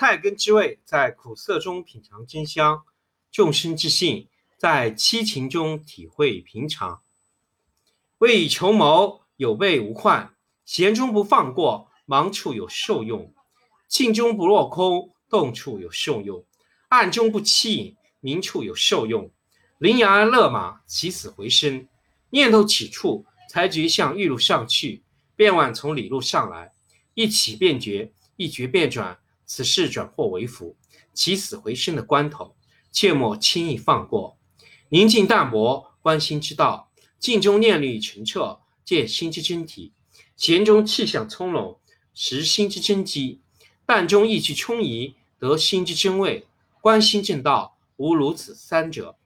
菜根之味，在苦涩中品尝真香；众生之性，在七情中体会平常。未雨绸缪，有备无患；闲中不放过，忙处有受用；静中不落空，动处有受用；暗中不欺隐，明处有受用。羚羊勒马，起死回生。念头起处，才觉向玉路上去；便往从里路上来。一起便觉，一绝便转。此事转祸为福，起死回生的关头，切莫轻易放过。宁静淡泊，观心之道；静中念虑澄澈，见心之真体；闲中气象从容，识心之真机；淡中意气充盈，得心之真味。观心正道，无如此三者。